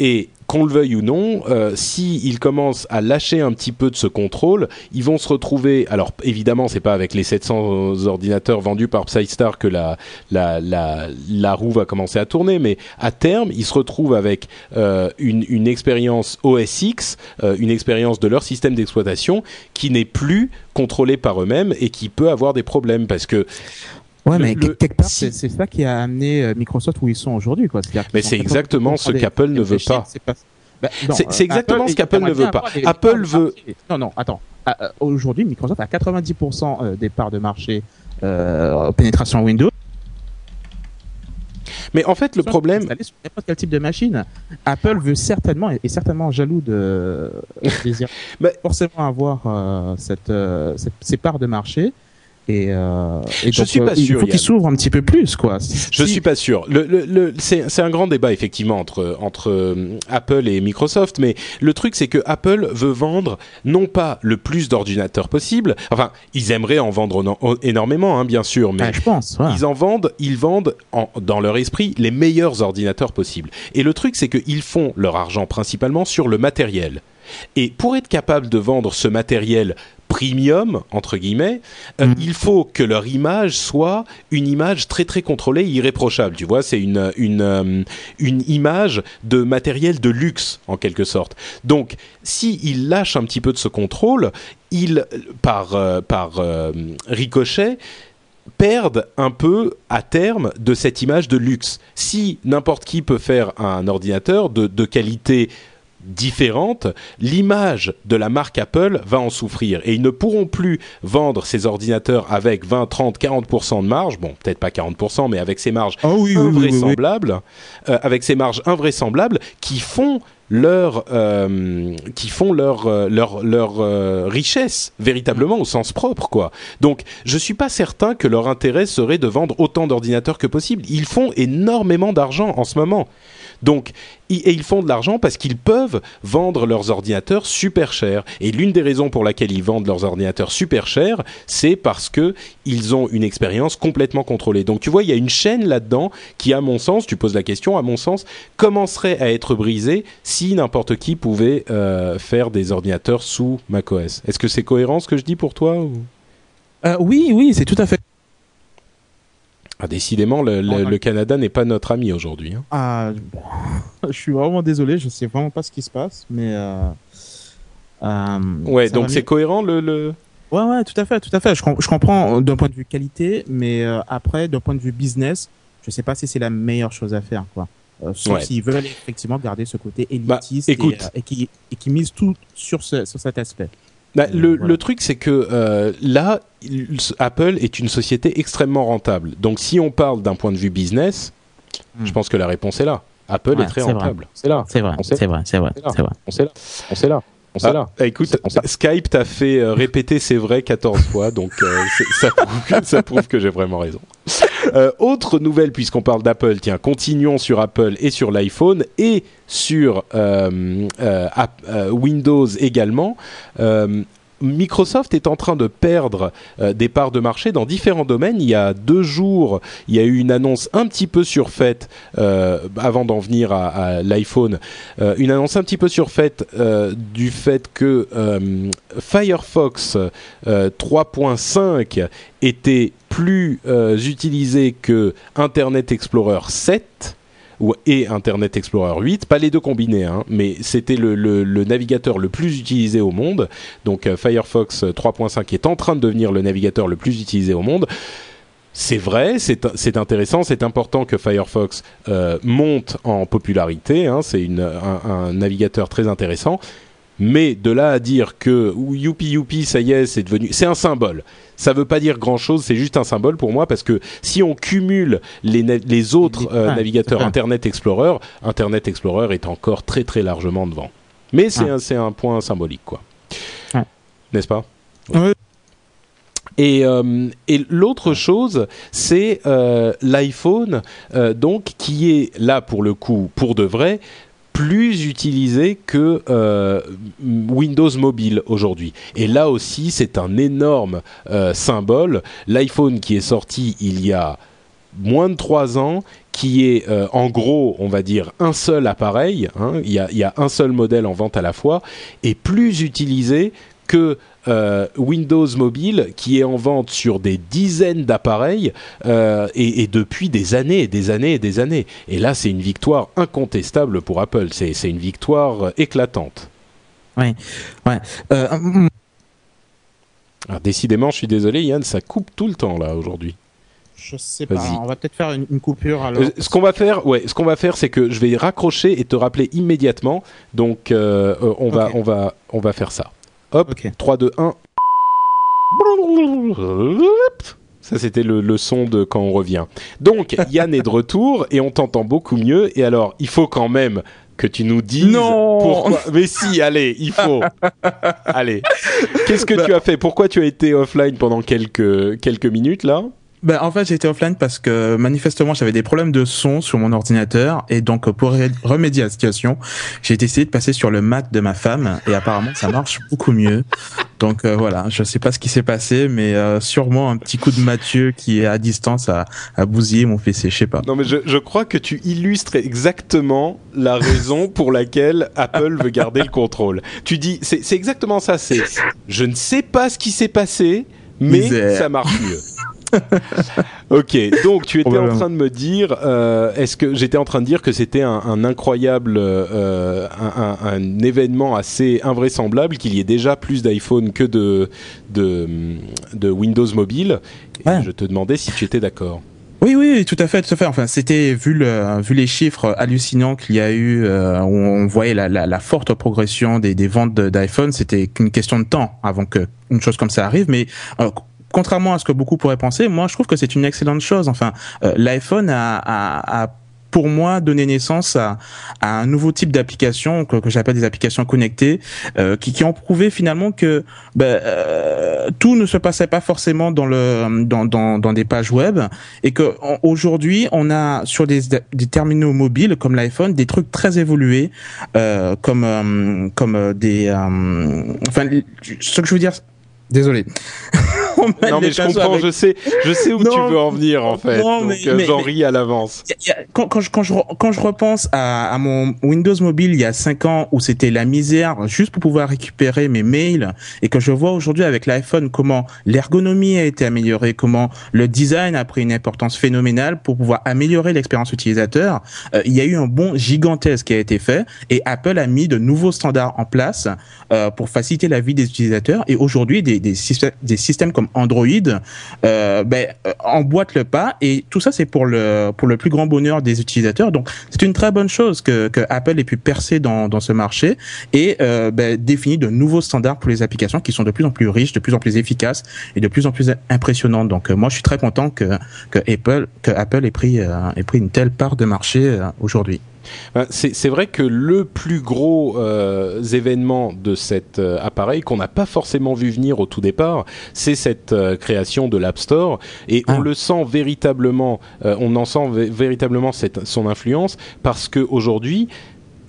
Et qu'on le veuille ou non, euh, s'ils commencent à lâcher un petit peu de ce contrôle, ils vont se retrouver. Alors évidemment, c'est pas avec les 700 ordinateurs vendus par Psystar que la, la, la, la roue va commencer à tourner, mais à terme, ils se retrouvent avec euh, une, une expérience OS X, euh, une expérience de leur système d'exploitation qui n'est plus contrôlée par eux-mêmes et qui peut avoir des problèmes parce que Ouais, Le- mais le- quelque part, si- c'est ça qui a amené euh, Microsoft où ils sont aujourd'hui, quoi. Mais c'est exactement ce qu'Apple ne veut pas. c'est Bah, C'est- euh, exactement Apple, ce qu'Apple ne veut pas. des- Apple des veut-. Non, non, attends. Euh, Aujourd'hui, Microsoft a 90% euh, des parts de marché euh, pénétration Windows. Mais en fait, le problème, sur n'importe quel type de machine. Apple veut certainement, est certainement jaloux de désire Mais- forcément avoir euh, cette, euh, cette- ces parts de marché. Et, euh, et Je suis pas euh, il sûr, faut Yann. qu'il s'ouvre un petit peu plus, quoi. Je Si- suis pas sûr. Le, le, le- c'est, un grand débat effectivement entre entre euh, Apple et Microsoft, mais le truc c'est que Apple veut vendre non pas le plus d'ordinateurs possible. Enfin, ils aimeraient en vendre no- énormément, hein, bien sûr, mais je pense. ils en vendent, ils vendent en- dans leur esprit les meilleurs ordinateurs possibles. Et le truc, c'est qu'ils font leur argent principalement sur le matériel. Et pour être capable de vendre ce matériel premium entre guillemets, euh, Mhm. il faut que leur image soit une image très très contrôlée, irréprochable. Tu vois, c'est une une euh, une image de matériel de luxe en quelque sorte. Donc, si ils lâchent un petit peu de ce contrôle, ils par euh, par ricochet perdent un peu à terme de cette image de luxe. Si n'importe qui peut faire un ordinateur de, de qualité différente, l'image de la marque Apple va en souffrir et ils ne pourront plus vendre ces ordinateurs avec 20, 30, 40% de marge, bon peut-être pas 40% mais avec ces marges Oh oui, oui, oui, oui, oui. invraisemblables, euh, avec ces marges invraisemblables qui font leur euh, qui font leur euh, leur leur euh, richesse véritablement au sens propre quoi. Donc je suis pas certain que leur intérêt serait de vendre autant d'ordinateurs que possible. Ils font énormément d'argent en ce moment. Donc, et ils font de l'argent parce qu'ils peuvent vendre leurs ordinateurs super chers. Et l'une des raisons pour laquelle ils vendent leurs ordinateurs super chers, c'est parce que ils ont une expérience complètement contrôlée. Donc, tu vois, il y a une chaîne là-dedans qui, à mon sens, tu poses la question, à mon sens, commencerait à être brisée si n'importe qui pouvait euh, faire des ordinateurs sous macOS. Est-ce que c'est cohérent ce que je dis pour toi ou... Euh, oui, oui, c'est tout à fait. Ah, Décidément, le, le- Ouais. le Canada n'est pas notre ami aujourd'hui. hein. Ah, je suis vraiment désolé, je sais vraiment pas ce qui se passe, mais. Euh, euh, Ouais, donc c'est cohérent le... le... Ouais, ouais, tout à fait, tout à fait. Je, com- je comprends d'un point de vue qualité, mais euh, après, d'un point de vue business, je sais pas si c'est la meilleure chose à faire, quoi. Sauf Ouais. s'ils veulent effectivement garder ce côté Bah, élitiste écoute. et, et qui, et qui mise tout sur, ce, sur cet aspect. Bah, le, voilà. le truc, c'est que euh, là, Apple est une société extrêmement rentable. Donc, si on parle d'un point de vue business, Hmm. je pense que la réponse est là. Apple Ouais, est très rentable. C'est là. C'est vrai, On sait- c'est vrai, c'est vrai, c'est vrai. On sait là. On sait là. On sait Ah, là. Écoute, on Skype t'a fait euh, répéter c'est vrai 14 fois, donc euh, c'est- ça, prouve que, ça prouve que j'ai vraiment raison. Euh, autre nouvelle, puisqu'on parle d'Apple, tiens, continuons sur Apple et sur l'iPhone et sur euh, euh, Windows également. Microsoft est en train de perdre euh, des parts de marché dans différents domaines. Il y a deux jours, il y a eu une annonce un petit peu surfaite, euh, avant d'en venir à, l'iPhone, euh, une annonce un petit peu surfaite du fait que Firefox euh, 3.5 était plus utilisé que Internet Explorer 7 ou, et Internet Explorer 8, pas les deux combinés, hein, mais c'était le, navigateur le plus utilisé au monde. Donc euh, Firefox 3.5 est en train de devenir le navigateur le plus utilisé au monde. C'est vrai, c'est intéressant, c'est important que Firefox euh, monte en popularité. Hein, c'est un navigateur très intéressant. Mais de là à dire que ou youpi youpi, ça y est, c'est devenu, c'est un symbole. Ça veut pas dire grand chose, c'est juste un symbole pour moi parce que si on cumule les, les autres euh, Ouais, navigateurs. Internet Explorer, Internet Explorer est encore très très largement devant. Mais c'est Ouais. un, un point symbolique, quoi. Ouais. N'est-ce pas? Ouais. Et, euh, et l'autre chose, c'est euh, l'iPhone, euh, donc qui est là pour le coup, pour de vrai, plus utilisé que euh, Windows Mobile aujourd'hui. Et là aussi, c'est un énorme euh, symbole. L'iPhone qui est sorti il y a moins de trois ans, qui est euh, en gros, on va dire, un seul appareil, hein, il y a un seul modèle en vente à la fois, est plus utilisé que euh, Windows Mobile, qui est en vente sur des dizaines d'appareils, euh, et, et depuis des années et des années et des années. Et là, c'est une victoire incontestable pour Apple, c'est c'est une victoire euh, éclatante. Ouais. Euh, hum, Alors, décidément, je suis désolé, Yann, ça coupe tout le temps là aujourd'hui. je sais pas. Vas-y. On va peut-être faire une, une coupure alors. Euh, ce qu'on va faire, ouais, ce qu'on va faire, c'est que je vais raccrocher et te rappeler immédiatement. Donc, euh, on va, on va, on va faire ça. Hop, Ok. 3, 2, 1. Ça, c'était le, le, son de quand on revient. Donc, Yann est de retour et on t'entend beaucoup mieux. Et alors, il faut quand même que tu nous dises non pourquoi. Mais si, allez, il faut. allez. Qu'est-ce que bah... tu as fait? Pourquoi tu as été offline pendant quelques, quelques minutes là? Ben, en fait, j'étais offline parce que manifestement, j'avais des problèmes de son sur mon ordinateur et donc pour remédier à la situation, j'ai décidé de passer sur le Mac de ma femme et apparemment, ça marche beaucoup mieux. Donc euh, voilà, je sais pas ce qui s'est passé, mais euh, sûrement un petit coup de Mathieu qui est à distance à, à bousiller mon PC, je sais pas. Non mais je, je crois que tu illustres exactement la raison pour laquelle Apple veut garder le contrôle. Tu dis, c'est exactement ça, c'est je ne sais pas ce qui s'est passé, mais Misère. ça marche mieux. ok, donc tu étais en train de me dire, euh, est-ce que j'étais en train de dire que c'était un, un, incroyable, euh, un, un, un, événement assez invraisemblable, qu'il y ait déjà plus d'iPhone que de, de, de, Windows Mobile. Ouais. je te demandais si tu étais d'accord. Oui, oui, tout à fait, tout à fait. Enfin, c'était vu le, vu les chiffres hallucinants qu'il y a eu, euh, où on voyait la, la, la forte progression des, des ventes d'iPhone. C'était qu'une question de temps avant que une chose comme ça arrive. Mais contrairement à ce que beaucoup pourraient penser, moi je trouve que c'est une excellente chose. Enfin, euh, l'iPhone a, a, a pour moi donné naissance à, à un nouveau type d'application que, que j'appelle des applications connectées, euh, qui, qui, ont prouvé finalement que ben, euh, tout ne se passait pas forcément dans le dans, dans, dans des pages web et que aujourd'hui on a sur des, des terminaux mobiles comme l'iPhone des trucs très évolués euh, comme euh, comme des enfin ce que je veux dire désolé non mais je comprends, avec... je sais, je sais où non, tu veux en venir en fait. Non, mais, donc j'en ris à l'avance. Quand, quand, je, quand, je, quand je repense à, à mon Windows Mobile il y a 5 ans où c'était la misère juste pour pouvoir récupérer mes mails et que je vois aujourd'hui avec l'iPhone comment l'ergonomie a été améliorée, comment le design a pris une importance phénoménale pour pouvoir améliorer l'expérience utilisateur, euh, il y a eu un bon gigantesque qui a été fait et Apple a mis de nouveaux standards en place euh, pour faciliter la vie des utilisateurs et aujourd'hui des, des, des systèmes comme Android euh, ben, euh, emboîte le pas et tout ça c'est pour le pour le plus grand bonheur des utilisateurs. Donc c'est une très bonne chose que, que Apple ait pu percer dans, dans ce marché et euh, ben, définir de nouveaux standards pour les applications qui sont de plus en plus riches, de plus en plus efficaces et de plus en plus impressionnantes. Donc euh, moi je suis très content que que Apple que Apple ait pris euh, ait pris une telle part de marché aujourd'hui. C'est vrai que le plus gros euh, événement de cet euh, appareil qu'on n'a pas forcément vu venir au tout départ, c'est cette euh, création de l'App Store et ah. on le sent véritablement, on en sent véritablement cette, son influence parce que aujourd'hui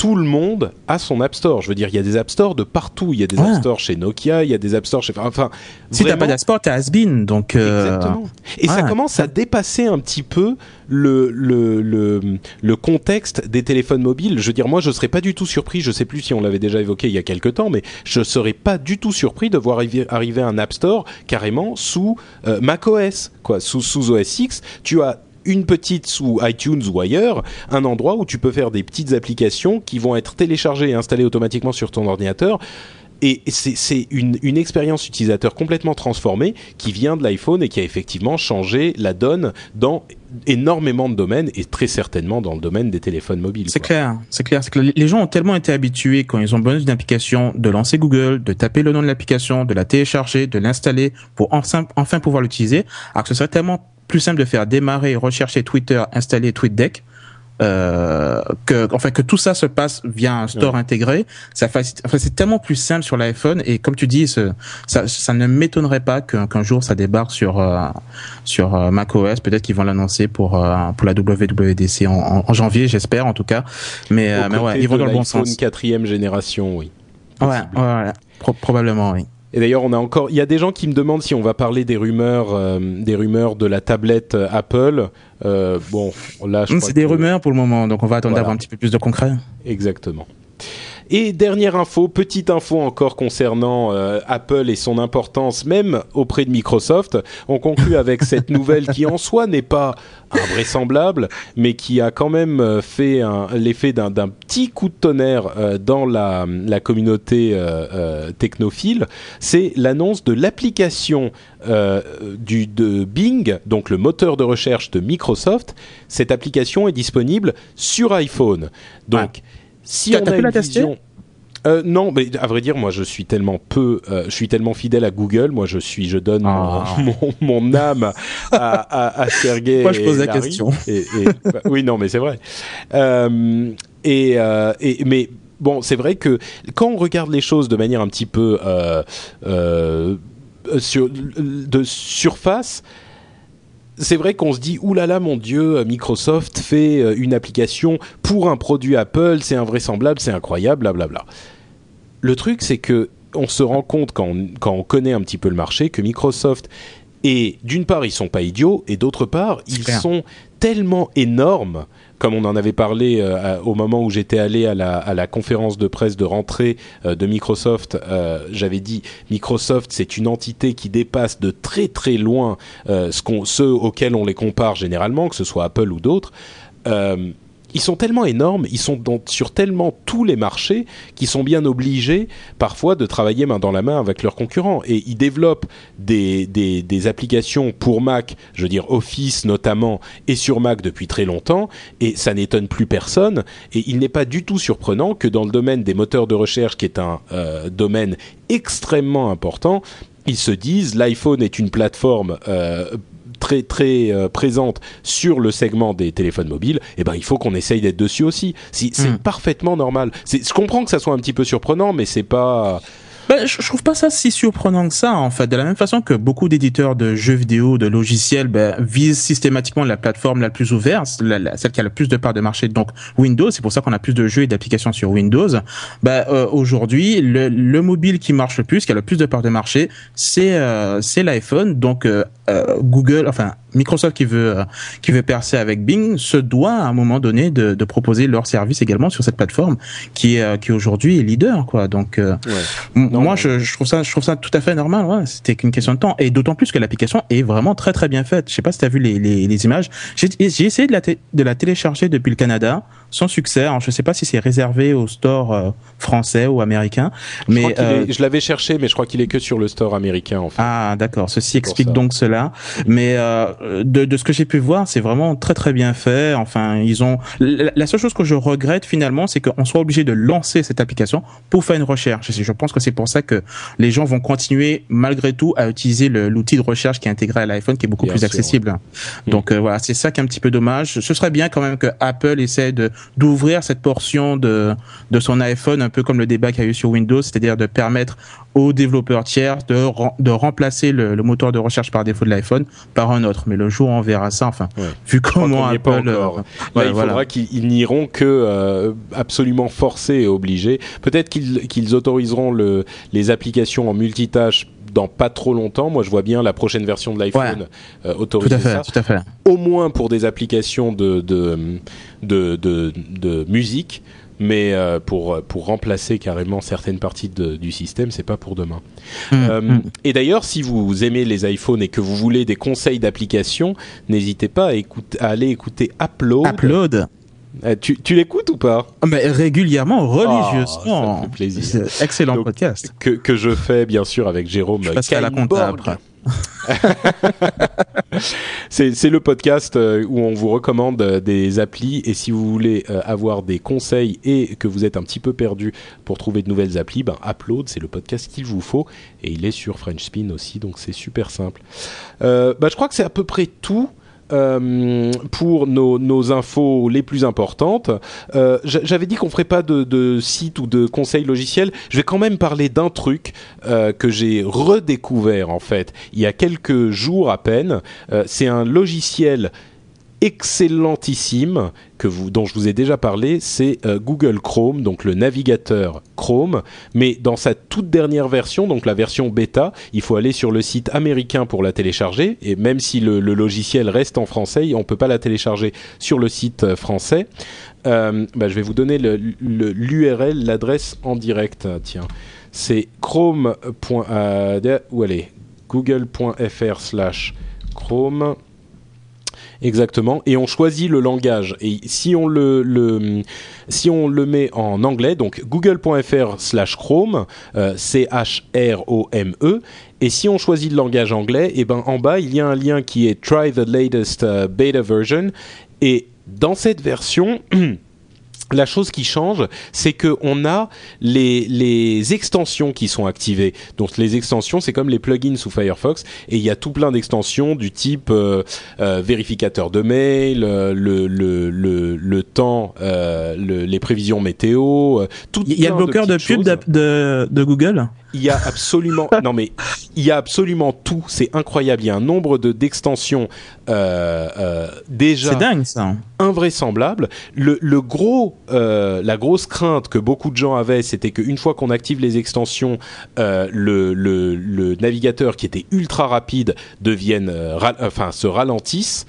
tout le monde a son App Store. Je veux dire, il y a des App Store de partout. Il y a des. App Store chez Nokia, il y a des App Store chez. Enfin, si t'as pas d'App Store, t'as Asbin. Donc euh... exactement. Et ça commence à dépasser un petit peu le, le le le contexte des téléphones mobiles. Je veux dire, moi, je serais pas du tout surpris. Je sais plus si on l'avait déjà évoqué il y a quelque temps, mais je serais pas du tout surpris de voir arriver un App Store carrément sous euh, macOS, quoi, sous sous OS X. Tu as une petite sous iTunes ou ailleurs, un endroit où tu peux faire des petites applications qui vont être téléchargées et installées automatiquement sur ton ordinateur. Et c'est une, une, expérience utilisateur complètement transformée qui vient de l'iPhone et qui a effectivement changé la donne dans énormément de domaines et très certainement dans le domaine des téléphones mobiles. C'est clair, c'est clair, c'est que les gens ont tellement été habitués quand ils ont besoin d'une application de lancer Google, de taper le nom de l'application, de la télécharger, de l'installer pour enfin, enfin pouvoir l'utiliser, alors que ce serait tellement plus simple de faire démarrer, rechercher Twitter, installer TweetDeck, euh, que enfin que tout ça se passe via un store ouais. intégré. Ça facilite enfin c'est tellement plus simple sur l'iPhone et comme tu dis ça, ça ne m'étonnerait pas qu'un qu jour ça débarque sur euh, sur euh, macOS peut-être qu'ils vont l'annoncer pour euh, pour la WWDC en, en, en janvier j'espère en tout cas. Mais euh, mais ouais ils vont dans le bon sens. quatrième génération oui. Ouais, ouais, ouais. Pro probablement oui et d'ailleurs, on a encore, il y a des gens qui me demandent si on va parler des rumeurs, euh, des rumeurs de la tablette euh, Apple. Euh, bon, là, c'est des que... rumeurs pour le moment, donc on va attendre voilà. d'avoir un petit peu plus de concret. Exactement. Et dernière info, petite info encore concernant euh, Apple et son importance même auprès de Microsoft. On conclut avec cette nouvelle qui en soi n'est pas invraisemblable, mais qui a quand même fait l'effet d'un petit coup de tonnerre euh, dans la, la communauté euh, euh technophile. C'est l'annonce de l'application euh, du de Bing, donc le moteur de recherche de Microsoft. Cette application est disponible sur iPhone. Donc, ouais. Si on a une vision... Euh, non, mais à vrai dire, moi, je suis tellement peu, euh, je suis tellement fidèle à Google. Moi, je suis, je donne Ah. mon, mon, mon âme à, à, à Sergey. Moi, je pose la Larry. question. Et, et- bah, oui, non, mais c'est vrai. Euh, et, et mais bon, c'est vrai que quand on regarde les choses de manière un petit peu sur de surface. C'est vrai qu'on se dit oulala mon dieu Microsoft fait euh, une application pour un produit Apple c'est invraisemblable c'est incroyable blablabla le truc, c'est que on se rend compte quand on, quand on connaît un petit peu le marché que Microsoft et d'une part ils sont pas idiots et d'autre part ils clair. sont tellement énormes comme on en avait parlé euh, au moment où j'étais allé à la, conférence de presse de rentrée euh, de Microsoft, euh, j'avais dit Microsoft c'est une entité qui dépasse de très très loin ce ceux auxquels on les compare généralement, que ce soit Apple ou d'autres. Ils sont tellement énormes, ils sont sur tellement tous les marchés qu'ils sont bien obligés parfois de travailler main dans la main avec leurs concurrents. Et ils développent des applications pour Mac, je veux dire Office notamment, et sur Mac depuis très longtemps, et ça n'étonne plus personne. Et il n'est pas du tout surprenant que dans le domaine des moteurs de recherche, qui est un euh, domaine extrêmement important, ils se disent l'iPhone est une plateforme euh, très très euh, présente sur le segment des téléphones mobiles, eh ben il faut qu'on essaye d'être dessus aussi. Si, c'est Mm. parfaitement normal. Je comprends que ça soit un petit peu surprenant, mais c'est pas. Ben, je, trouve pas ça si surprenant que ça, en fait. De la même façon que beaucoup d'éditeurs de jeux vidéo, de logiciels, ben, visent systématiquement la plateforme la plus ouverte, la- la- celle qui a le plus de parts de marché, donc Windows. C'est pour ça qu'on a plus de jeux et d'applications sur Windows. Ben, euh, aujourd'hui, le, le mobile qui marche le plus, qui a le plus de parts de marché, c'est euh, c'est l'iPhone. Donc euh, euh, Google, enfin Microsoft qui veut euh, qui veut percer avec Bing se doit à un moment donné de, de proposer leur service également sur cette plateforme qui est euh, qui aujourd'hui est leader, quoi. Donc euh, M- Non, Moi, je, je trouve ça, je trouve ça tout à fait normal. Ouais. C'était qu'une question de temps, et d'autant plus que l'application est vraiment très très bien faite. Je sais pas si tu as vu les, les, les images. J'ai j'ai essayé de la, de la télécharger depuis le Canada, sans succès. Alors, je sais pas si c'est réservé au store euh, français ou américain, Je, mais qu'il euh, est- je l'avais cherché, mais je crois qu'il est que sur le store américain en fait. ah, d'accord. Ceci explique ça. donc cela. Mais euh, de, de ce que j'ai pu voir, c'est vraiment très très bien fait. Enfin, ils ont. La, seule chose que je regrette finalement, c'est qu'on soit obligé de lancer cette application pour faire une recherche. Je pense que c'est pour ça que les gens vont continuer malgré tout à utiliser l'outil de recherche qui est intégré à l'iPhone, qui est beaucoup Bien plus sûr, accessible. Donc euh, voilà, c'est ça qui est un petit peu dommage. Ce serait bien quand même que Apple essaie de d'ouvrir cette portion de de son iPhone, un peu comme le débat qu'il y a eu sur Windows, c'est-à-dire de permettre aux développeurs tiers de, de remplacer le, le moteur de recherche par défaut de l'iPhone par un autre. Mais le jour où on verra ça, enfin, Ouais. vu comment est pas Apple, encore. euh, Là, ouais, il voilà. faudra qu'ils ils n'iront que euh, absolument forcés et obligés. Peut-être qu'ils qu'ils autoriseront le, les applications en multitâche dans pas trop longtemps. Moi, je vois bien la prochaine version de l'iPhone euh, tout autoriser à fait, ça. tout à fait. Au moins pour des applications de, de, de, de, de musique. Mais euh, pour, pour remplacer carrément certaines parties de- du système, c'est pas pour demain. Mm, Euh, mm. Et d'ailleurs, si vous aimez les iPhones et que vous voulez des conseils d'application, n'hésitez pas à, écouter- à aller écouter Upload. Upload. Euh, tu tu l'écoutes ou pas? Mais régulièrement, religieusement. Ah, ça me fait plaisir. Excellent Donc, podcast. que, que je fais bien sûr avec Jérôme Je passerai à la compta après. C'est c'est le podcast euh, où on vous recommande euh, des applis et si vous voulez euh, avoir des conseils et que vous êtes un petit peu perdu pour trouver de nouvelles applis, ben Upload c'est le podcast qu'il vous faut et il est sur French Spin aussi donc c'est super simple. Euh, bah, je crois que c'est à peu près tout. Euh, pour nos, infos les plus importantes. Euh, j'a- J'avais dit qu'on ferait pas de, de site ou de conseils logiciels. Je vais quand même parler d'un truc euh, que j'ai redécouvert en fait il y a quelques jours à peine. C'est un logiciel excellentissime que vous, dont je vous ai déjà parlé, c'est euh, Google Chrome, donc le navigateur Chrome, mais dans sa toute dernière version, donc la version bêta, il faut aller sur le site américain pour la télécharger, et même si le, logiciel reste en français, on peut pas la télécharger sur le site euh, français. Euh, bah, je vais vous donner l'URL, l'adresse en direct, tiens. C'est chrome. Est? Google.fr slash chrome Exactement. Et on choisit le langage. Et si on le, si on le met en anglais, donc google.fr slash Chrome, euh, C-H-R-O-M-E. Et si on choisit le langage anglais, et ben en bas il y a un lien qui est Try the latest uh, beta version. Et dans cette version la chose qui change, c'est que on a les, les extensions qui sont activées. Donc les extensions, c'est comme les plugins sous Firefox, et il y a tout plein d'extensions du type euh, euh, vérificateur de mail, euh, le, le, le, le temps, euh, le, les prévisions météo, euh, tout. Il y a le bloqueur de, pub de, de, de Google? Il y a absolument non mais il y a absolument tout. C'est incroyable. Il y a un nombre de d'extensions euh, euh, déjà. C'est dingue ça. Invraisemblable. Le, le gros, euh, la grosse crainte que beaucoup de gens avaient, c'était qu'une fois qu'on active les extensions, le, le, le, navigateur qui était ultra rapide devienne, enfin, se ralentisse.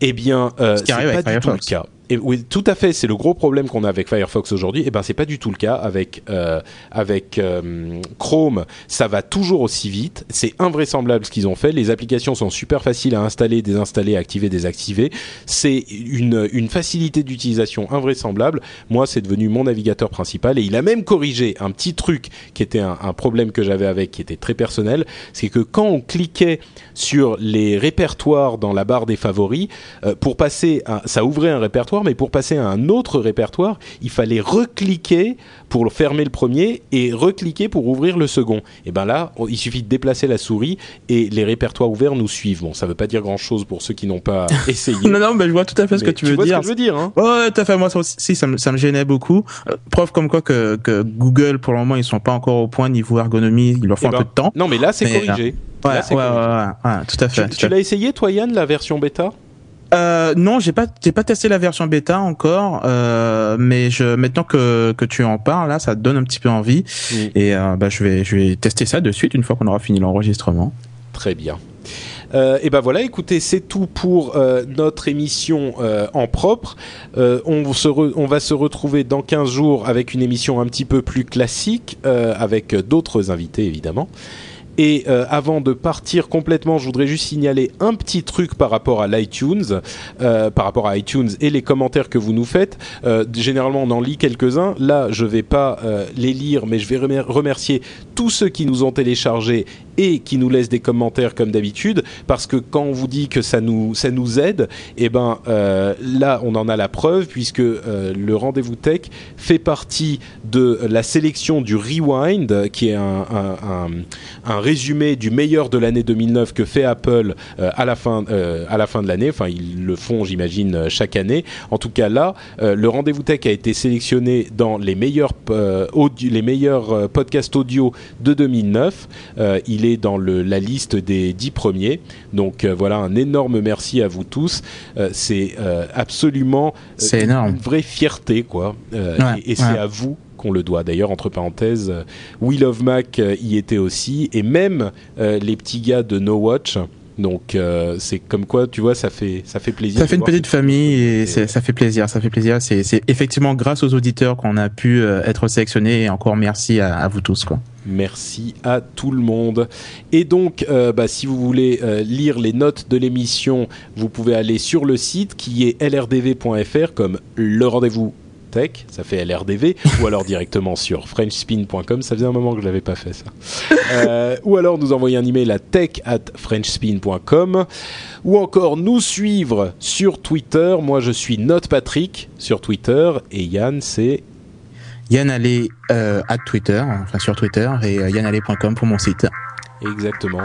Eh bien, euh, c'est pas du tout le cas. Et oui, tout à fait. C'est le gros problème qu'on a avec Firefox aujourd'hui. Et eh ben, c'est pas du tout le cas avec euh, avec euh, Chrome. Ça va toujours aussi vite. C'est invraisemblable ce qu'ils ont fait. Les applications sont super faciles à installer, désinstaller, activer, désactiver. C'est une une facilité d'utilisation invraisemblable. Moi, c'est devenu mon navigateur principal et il a même corrigé un petit truc qui était un, problème que j'avais avec, qui était très personnel. C'est que quand on cliquait sur les répertoires dans la barre des favoris, euh, pour passer, ça ouvrait un répertoire mais pour passer à un autre répertoire, il fallait recliquer pour fermer le premier et recliquer pour ouvrir le second. Et ben là, il suffit de déplacer la souris et les répertoires ouverts nous suivent. Bon, ça veut pas dire grand chose pour ceux qui n'ont pas essayé. non, non, mais je vois tout à fait ce mais que tu, tu veux vois dire. Ce que je veux dire, hein tout à fait. Moi, ça aussi, ça me, ça me gênait beaucoup. Euh, preuve comme quoi que, que Google, pour le moment, ils sont pas encore au point niveau ergonomie. Il leur faut Eh un ben, peu de temps. Non, mais là, c'est corrigé. Ouais, Là, c'est ouais, ouais, corrigé. ouais, ouais, tout à fait. Tu, l'as essayé, toi, Yann, la version bêta? Euh, non, j'ai pas, j'ai pas testé la version bêta encore, euh, mais je, maintenant que que tu en parles, là, ça te donne un petit peu envie, et euh, bah je vais, je vais tester ça de suite une fois qu'on aura fini l'enregistrement. Très bien. Euh, et ben voilà, écoutez, c'est tout pour euh, notre émission euh, en propre. On, se re- on va se retrouver dans 15 jours avec une émission un petit peu plus classique, avec d'autres invités évidemment. Et euh, avant de partir complètement, je voudrais juste signaler un petit truc par rapport à l'iTunes, euh, par rapport à iTunes et les commentaires que vous nous faites. Euh, généralement, on en lit quelques-uns. Là, je vais pas les lire, mais je vais remer- remercier tous ceux qui nous ont téléchargés et qui nous laissent des commentaires comme d'habitude, parce que quand on vous dit que ça nous ça nous aide, et ben euh, là, on en a la preuve puisque euh, le rendez-vous tech fait partie de la sélection du Rewind, qui est un, un, résumé du meilleur de l'année 2009 que fait Apple euh, à la fin à la fin de l'année. Enfin, ils le font, j'imagine, chaque année. En tout cas, là, le rendez-vous tech a été sélectionné dans les meilleurs les meilleurs podcasts audio de 2009. Euh, il est dans le, la liste des dix premiers. Donc euh, voilà, un énorme merci à vous tous. Euh, c'est euh, absolument C'est une- énorme. une vraie fierté, quoi. Ouais, et et c'est ouais. à vous qu'on le doit. D'ailleurs, entre parenthèses, We Love Mac y était aussi, et même euh, les petits gars de No Watch. Donc euh, c'est comme quoi, tu vois, ça fait ça fait plaisir. Ça fait une petite famille et ça fait plaisir, ça fait plaisir. C'est effectivement grâce aux auditeurs qu'on a pu euh, être sélectionnés et encore merci à, à vous tous quoi. Merci à tout le monde. Et donc, euh, bah, si vous voulez euh, lire les notes de l'émission, vous pouvez aller sur le site qui est lrdv.fr comme le rendez-vous tech, ça fait LRDV, ou alors directement sur frenchspin.com, ça faisait un moment que je l'avais pas fait ça. Euh, ou alors nous envoyer un email à tech at frenchspin.com, ou encore nous suivre sur Twitter. Moi je suis NotePatrick sur Twitter, et Yann c'est Yann Allé euh, à Twitter, enfin sur Twitter et euh, yannallé.com pour mon site. Exactement.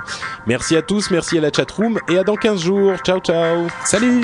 Merci à tous, merci à la chatroom et à dans 15 jours. Ciao ciao. Salut